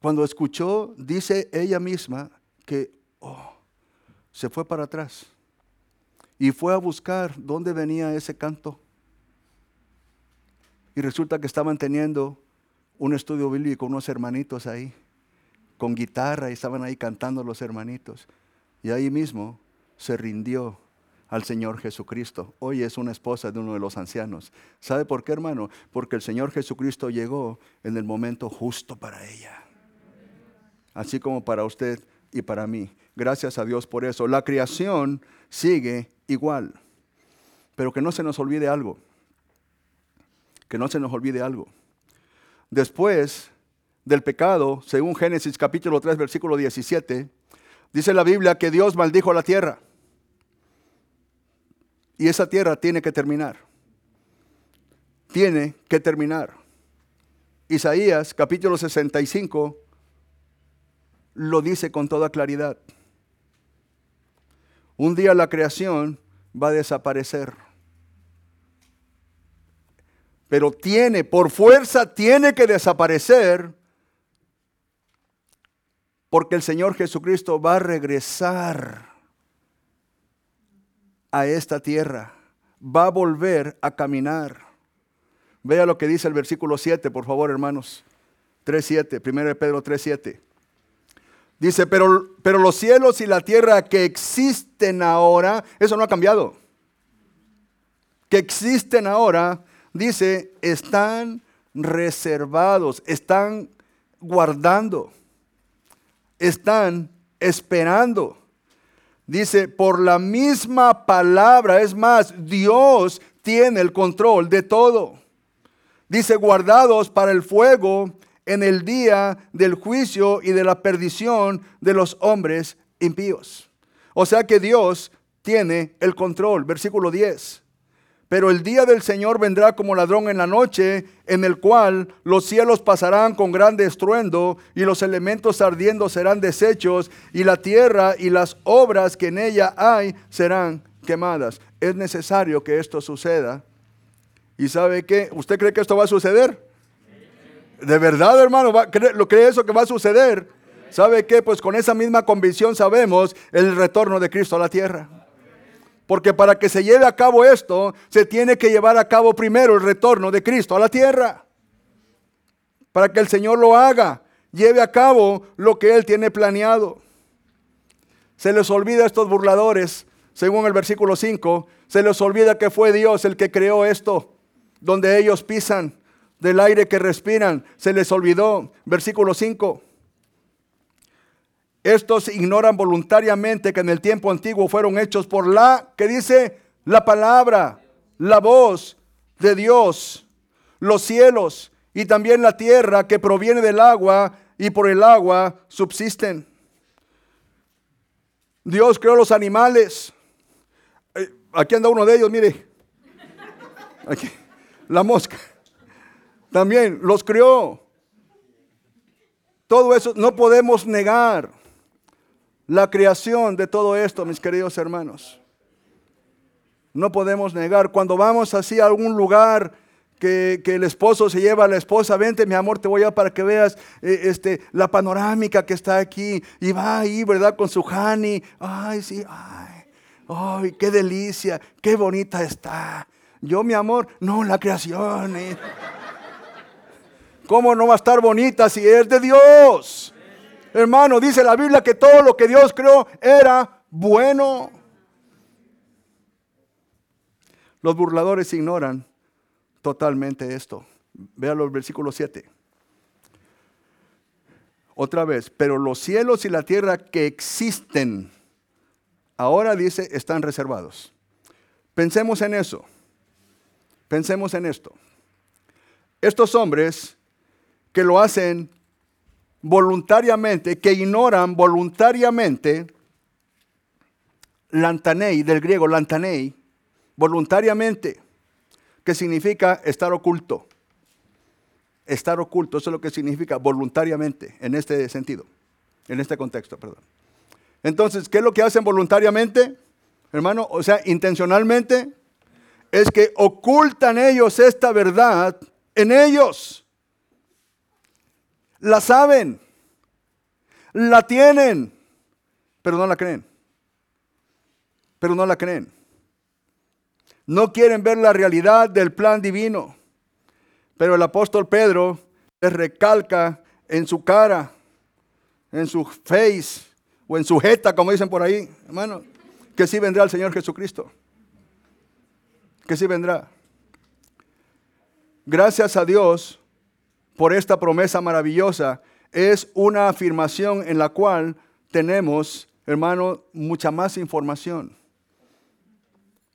Cuando escuchó, dice ella misma que oh, se fue para atrás y fue a buscar dónde venía ese canto. Y resulta que estaban teniendo un estudio bíblico, unos hermanitos ahí con guitarra y estaban ahí cantando los hermanitos. Y ahí mismo se rindió al Señor Jesucristo. Hoy es una esposa de uno de los ancianos. ¿Sabe por qué, hermano? Porque el Señor Jesucristo llegó en el momento justo para ella. Así como para usted y para mí. Gracias a Dios por eso. La creación sigue igual. Pero que no se nos olvide algo. Que no se nos olvide algo. Después del pecado, según Génesis capítulo 3, versículo 17, dice la Biblia que Dios maldijo la tierra. Y esa tierra tiene que terminar. Tiene que terminar. Isaías capítulo 65 lo dice con toda claridad. Un día la creación va a desaparecer. Pero tiene, por fuerza, tiene que desaparecer porque el Señor Jesucristo va a regresar a esta tierra, va a volver a caminar. Vea lo que dice el versículo 7, por favor, hermanos. 3.7, 1 Pedro 3.7. Dice, pero, pero los cielos y la tierra que existen ahora, eso no ha cambiado. Que existen ahora, dice, están reservados, están guardando están esperando. Dice, por la misma palabra, es más, Dios tiene el control de todo. Dice, guardados para el fuego en el día del juicio y de la perdición de los hombres impíos. O sea que Dios tiene el control. Versículo 10. Pero el día del Señor vendrá como ladrón en la noche, en el cual los cielos pasarán con grande estruendo, y los elementos ardiendo serán deshechos, y la tierra y las obras que en ella hay serán quemadas. Es necesario que esto suceda. ¿Y sabe qué? ¿Usted cree que esto va a suceder? ¿De verdad, hermano? ¿Lo cree eso que va a suceder? ¿Sabe qué? Pues con esa misma convicción sabemos el retorno de Cristo a la tierra. Porque para que se lleve a cabo esto, se tiene que llevar a cabo primero el retorno de Cristo a la tierra. Para que el Señor lo haga, lleve a cabo lo que Él tiene planeado. Se les olvida a estos burladores, según el versículo 5, se les olvida que fue Dios el que creó esto, donde ellos pisan, del aire que respiran, se les olvidó. Versículo 5. Estos ignoran voluntariamente que en el tiempo antiguo fueron hechos por la, que dice, la palabra, la voz de Dios, los cielos y también la tierra que proviene del agua y por el agua subsisten. Dios creó los animales. Eh, aquí anda uno de ellos, mire. Aquí, la mosca. También los creó. Todo eso no podemos negar la creación de todo esto, mis queridos hermanos. No podemos negar, cuando vamos así a algún lugar que, el esposo se lleva a la esposa, vente mi amor, te voy a para que veas eh, este, la panorámica que está aquí. Y va ahí, ¿verdad? Con su honey. Ay, sí, ay, ay, qué delicia, qué bonita está. Yo, mi amor, no, la creación. Eh. ¿Cómo no va a estar bonita si es de Dios? Hermano, dice la Biblia que todo lo que Dios creó era bueno. Los burladores ignoran totalmente esto. Véalo el versículo 7. Otra vez, pero los cielos y la tierra que existen, ahora dice, están reservados. Pensemos en eso. Pensemos en esto. Estos hombres que lo hacen voluntariamente, que ignoran voluntariamente, lantanei, del griego lantanei, voluntariamente, que significa estar oculto. Estar oculto, eso es lo que significa voluntariamente, en este sentido, en este contexto, perdón. Entonces, ¿qué es lo que hacen voluntariamente? Hermano, o sea, intencionalmente, es que ocultan ellos esta verdad en ellos. La saben, la tienen, pero no la creen. Pero no la creen. No quieren ver la realidad del plan divino. Pero el apóstol Pedro les recalca en su cara, en su face o en su jeta, como dicen por ahí, hermano, que sí vendrá el Señor Jesucristo. Que sí vendrá. Gracias a Dios por esta promesa maravillosa. Es una afirmación en la cual tenemos, hermano, mucha más información.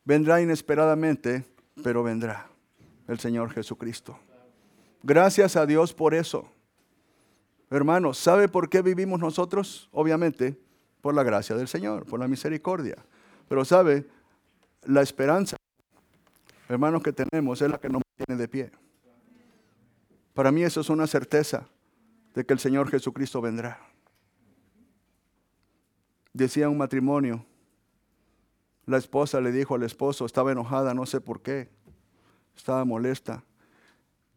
Vendrá inesperadamente, pero vendrá el Señor Jesucristo. Gracias a Dios por eso. Hermano, ¿sabe por qué vivimos nosotros? Obviamente, por la gracia del Señor, por la misericordia. Pero sabe, la esperanza, hermanos, que tenemos es la que nos tiene de pie. Para mí eso es una certeza de que el Señor Jesucristo vendrá. Decía un matrimonio, la esposa le dijo al esposo, estaba enojada, no sé por qué, estaba molesta.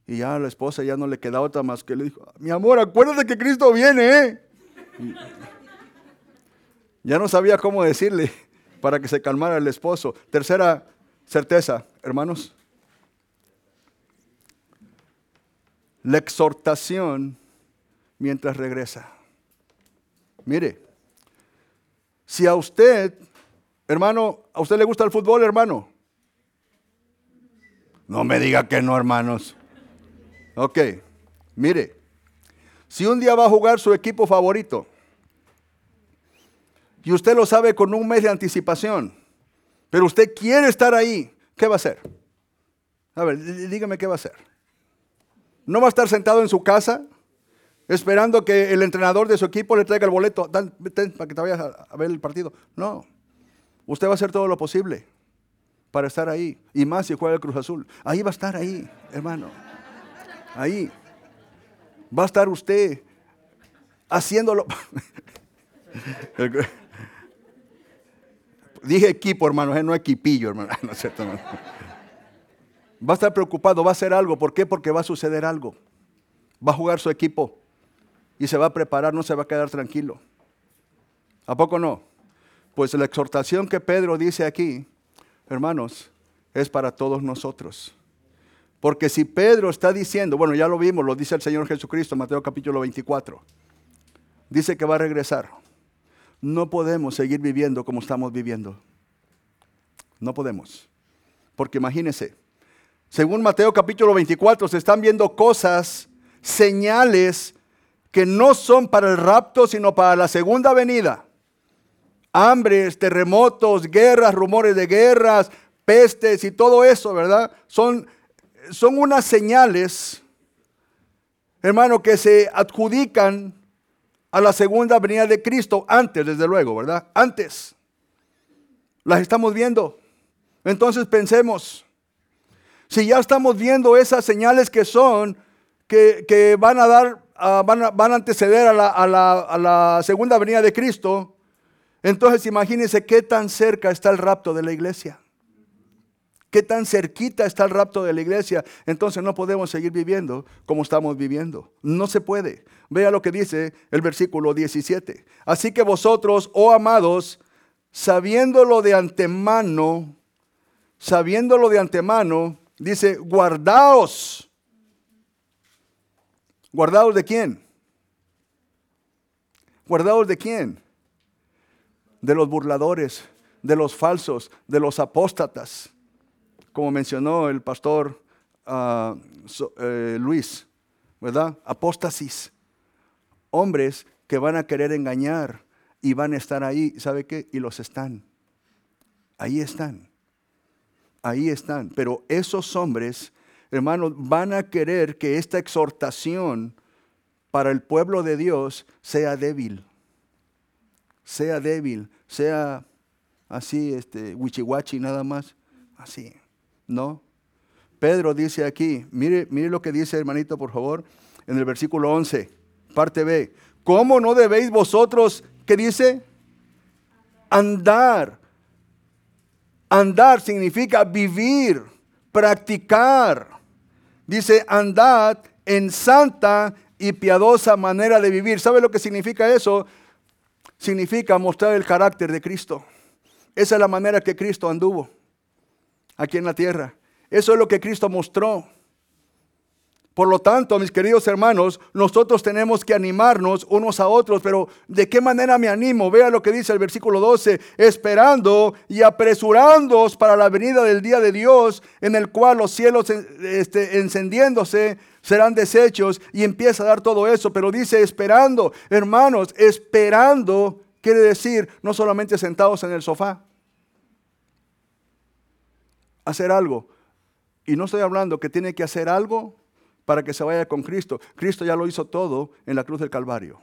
Y ya la esposa ya no le queda otra más que le dijo, mi amor, acuérdate que Cristo viene, ¿eh? ya no sabía cómo decirle para que se calmara el esposo. Tercera certeza, hermanos. La exhortación mientras regresa. Mire, si a usted, hermano, ¿a usted le gusta el fútbol, hermano? No me diga que no, hermanos. Ok, mire, si un día va a jugar su equipo favorito y usted lo sabe con un mes de anticipación, pero usted quiere estar ahí, ¿qué va a hacer? A ver, dígame qué va a hacer. ¿No va a estar sentado en su casa esperando que el entrenador de su equipo le traiga el boleto para que te vayas a ver el partido? No, usted va a hacer todo lo posible para estar ahí. Y más si juega el Cruz Azul. Ahí va a estar ahí, hermano ahí. Va a estar usted haciéndolo. (laughs) Dije equipo, hermano, no equipillo, hermano. (laughs) No es cierto, Va a estar preocupado, va a hacer algo. ¿Por qué? Porque va a suceder algo. Va a jugar su equipo y se va a preparar, no se va a quedar tranquilo. ¿A poco no? Pues la exhortación que Pedro dice aquí, hermanos, es para todos nosotros. Porque si Pedro está diciendo, bueno, ya lo vimos, lo dice el Señor Jesucristo, Mateo capítulo 24, dice que va a regresar. No podemos seguir viviendo como estamos viviendo. No podemos. Porque imagínense, según Mateo capítulo 24, se están viendo cosas, señales que no son para el rapto, sino para la segunda venida. Hambres, terremotos, guerras, rumores de guerras, pestes y todo eso, ¿verdad? Son son unas señales, hermano, que se adjudican a la segunda venida de Cristo, antes, desde luego, ¿verdad? Antes. Las estamos viendo. Entonces pensemos, si ya estamos viendo esas señales que son, que, van a dar, ah, van, a, van, a, anteceder a la, a, la, segunda venida de Cristo, entonces imagínense qué tan cerca está el rapto de la iglesia qué tan cerquita está el rapto de la iglesia, entonces no podemos seguir viviendo como estamos viviendo. No se puede. Vea lo que dice el versículo 17. Así que vosotros, oh amados, sabiéndolo de antemano, sabiéndolo de antemano, dice, guardaos. ¿Guardaos de quién? ¿Guardados de quién? De los burladores, de los falsos, de los apóstatas, como mencionó el pastor ah, eh, Luis, ¿verdad? Apóstasis. Hombres que van a querer engañar y van a estar ahí, ¿sabe qué? Y los están. Ahí están. Ahí están. Pero esos hombres, hermanos, van a querer que esta exhortación para el pueblo de Dios sea débil. Sea débil, sea así, este, wichiwachi nada más. Así, ¿no? Pedro dice aquí, mire, mire lo que dice hermanito, por favor, en el versículo 11, parte B. ¿Cómo no debéis vosotros, qué dice? Andar. Andar significa vivir, practicar. Dice, andad en santa y piadosa manera de vivir. ¿Sabe lo que significa eso? Significa mostrar el carácter de Cristo. Esa es la manera que Cristo anduvo aquí en la tierra. Eso es lo que Cristo mostró. Por lo tanto, mis queridos hermanos, nosotros tenemos que animarnos unos a otros, pero ¿de qué manera me animo? Vea lo que dice el versículo 12, esperando y apresurándoos para la venida del día de Dios, en el cual los cielos este, encendiéndose serán deshechos y empieza a dar todo eso, pero dice esperando, hermanos, esperando quiere decir no solamente sentados en el sofá, hacer algo. Y no estoy hablando que tiene que hacer algo para que se vaya con Cristo. Cristo ya lo hizo todo en la cruz del Calvario.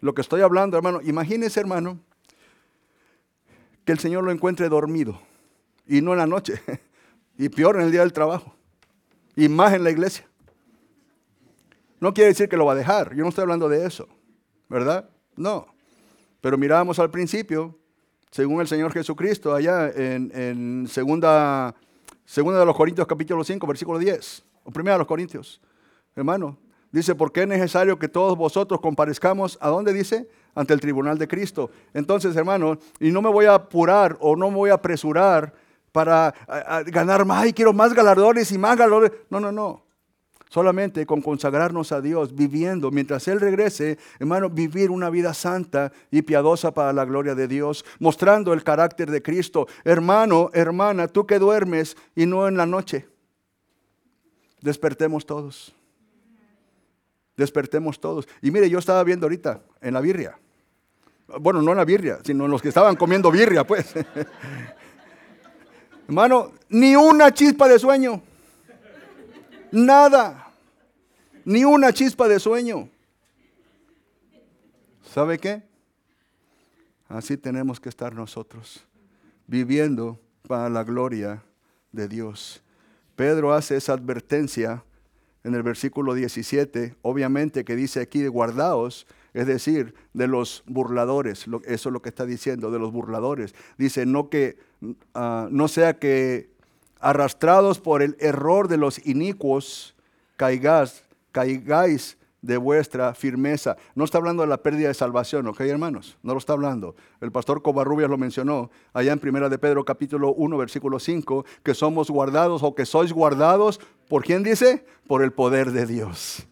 Lo que estoy hablando, hermano, imagínese, hermano, que el Señor lo encuentre dormido y no en la noche, (laughs) y peor en el día del trabajo, y más en la iglesia. No quiere decir que lo va a dejar, yo no estoy hablando de eso, ¿verdad? No. Pero mirábamos al principio, según el Señor Jesucristo, allá en, en segunda, segunda de los Corintios capítulo 5, versículo 10 o primero a los Corintios, hermano, dice, porque es necesario que todos vosotros comparezcamos, ¿a dónde dice? Ante el tribunal de Cristo. Entonces, hermano, y no me voy a apurar o no me voy a apresurar para ganar más, y quiero más galardones y más galardones. No, no, no. Solamente con consagrarnos a Dios, viviendo, mientras Él regrese, hermano, vivir una vida santa y piadosa para la gloria de Dios, mostrando el carácter de Cristo. Hermano, hermana, tú que duermes y no en la noche despertemos todos. Despertemos todos. Y mire, yo estaba viendo ahorita en la birria. Bueno, no en la birria, sino en los que estaban comiendo birria, pues. (laughs) Hermano, ni una chispa de sueño. Nada. Ni una chispa de sueño. ¿Sabe qué? Así tenemos que estar nosotros, viviendo para la gloria de Dios. Pedro hace esa advertencia en el versículo 17, obviamente que dice aquí de guardaos, es decir, de los burladores, eso es lo que está diciendo, de los burladores. Dice, no que ah, no sea que arrastrados por el error de los inicuos caigáis, caigáis de vuestra firmeza. No está hablando de la pérdida de salvación, ¿ok, hermanos? No lo está hablando. El pastor Covarrubias lo mencionó allá en Primera de Pedro capítulo 1, versículo 5, que somos guardados o que sois guardados, ¿por quién dice? Por el poder de Dios.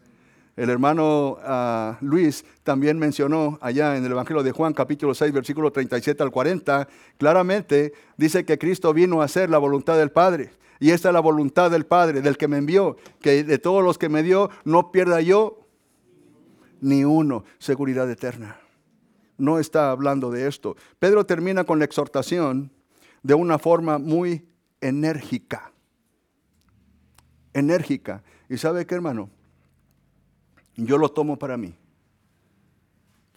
El hermano ah, Luis también mencionó allá en el Evangelio de Juan capítulo 6, versículo 37 al 40, claramente dice que Cristo vino a hacer la voluntad del Padre. Y esta es la voluntad del Padre, del que me envió, que de todos los que me dio, no pierda yo ni uno, seguridad eterna. No está hablando de esto. Pedro termina con la exhortación de una forma muy enérgica. Enérgica. ¿Y sabe qué, hermano? Yo lo tomo para mí.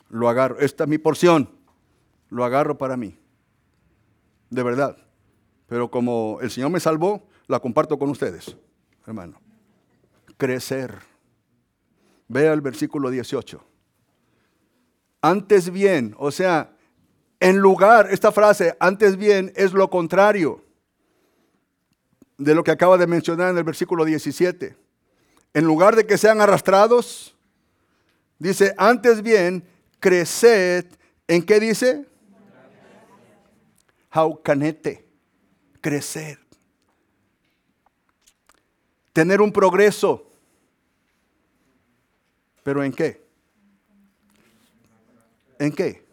Lo agarro. Esta es mi porción. Lo agarro para mí. De verdad. Pero como el Señor me salvó, la comparto con ustedes, hermano. Crecer Vea el versículo 18. Antes bien, o sea, en lugar, esta frase, antes bien, es lo contrario de lo que acaba de mencionar en el versículo 17. En lugar de que sean arrastrados, dice, antes bien, creced, ¿en qué dice? Jaucanete, crecer. Tener un progreso. ¿Pero en qué? ¿En qué?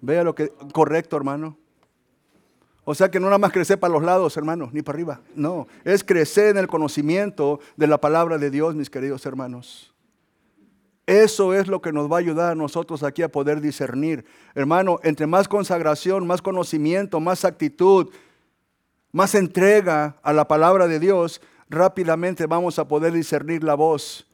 Vea lo que, correcto hermano. O sea que no nada más crecer para los lados, hermanos, ni para arriba. No, es crecer en el conocimiento de la palabra de Dios, mis queridos hermanos. Eso es lo que nos va a ayudar a nosotros aquí a poder discernir. Hermano, entre más consagración, más conocimiento, más actitud, más entrega a la palabra de Dios, rápidamente vamos a poder discernir la voz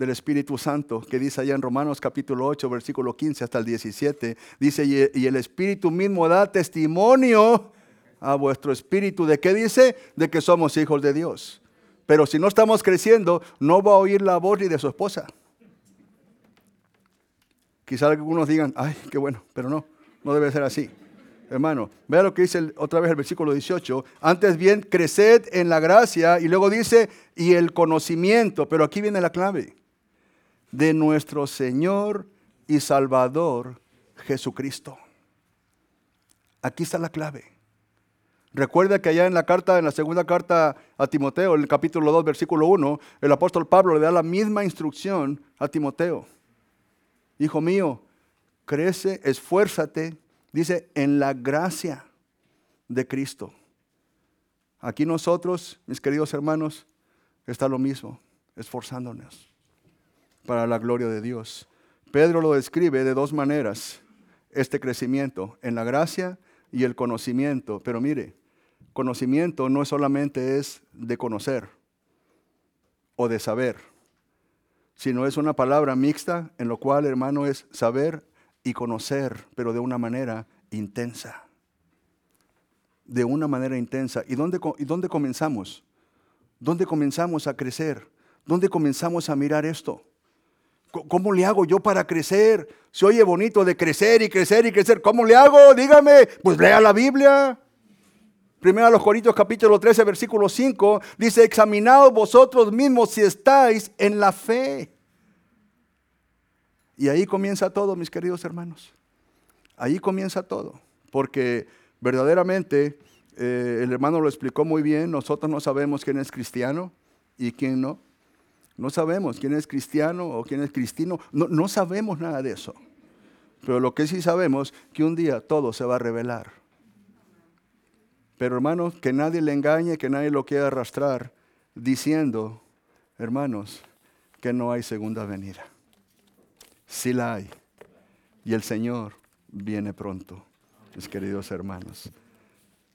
del Espíritu Santo, que dice allá en Romanos capítulo 8, versículo 15 hasta el 17, dice, y el Espíritu mismo da testimonio a vuestro espíritu. ¿De qué dice? De que somos hijos de Dios. Pero si no estamos creciendo, no va a oír la voz ni de su esposa. Quizá algunos digan, ay, qué bueno, pero no, no debe ser así. Hermano, vea lo que dice otra vez el versículo 18. Antes bien, creced en la gracia y luego dice, y el conocimiento, pero aquí viene la clave de nuestro Señor y Salvador Jesucristo. Aquí está la clave. Recuerda que allá en la carta, en la segunda carta a Timoteo, en el capítulo 2, versículo 1, el apóstol Pablo le da la misma instrucción a Timoteo. Hijo mío, crece, esfuérzate, dice, en la gracia de Cristo. Aquí nosotros, mis queridos hermanos, está lo mismo, esforzándonos para la gloria de Dios. Pedro lo describe de dos maneras, este crecimiento, en la gracia y el conocimiento. Pero mire, conocimiento no solamente es de conocer o de saber, sino es una palabra mixta en lo cual, hermano, es saber y conocer, pero de una manera intensa. De una manera intensa. ¿Y dónde, y dónde comenzamos? ¿Dónde comenzamos a crecer? ¿Dónde comenzamos a mirar esto? ¿Cómo le hago yo para crecer? Se oye bonito de crecer y crecer y crecer. ¿Cómo le hago? Dígame. Pues lea la Biblia. Primero a los Corintios capítulo 13, versículo 5, dice, examinaos vosotros mismos si estáis en la fe. Y ahí comienza todo, mis queridos hermanos. Ahí comienza todo. Porque verdaderamente, eh, el hermano lo explicó muy bien, nosotros no sabemos quién es cristiano y quién no. No sabemos quién es cristiano o quién es cristino. No, no sabemos nada de eso. Pero lo que sí sabemos, que un día todo se va a revelar. Pero hermanos, que nadie le engañe, que nadie lo quiera arrastrar, diciendo, hermanos, que no hay segunda venida. Sí la hay. Y el Señor viene pronto, mis queridos hermanos.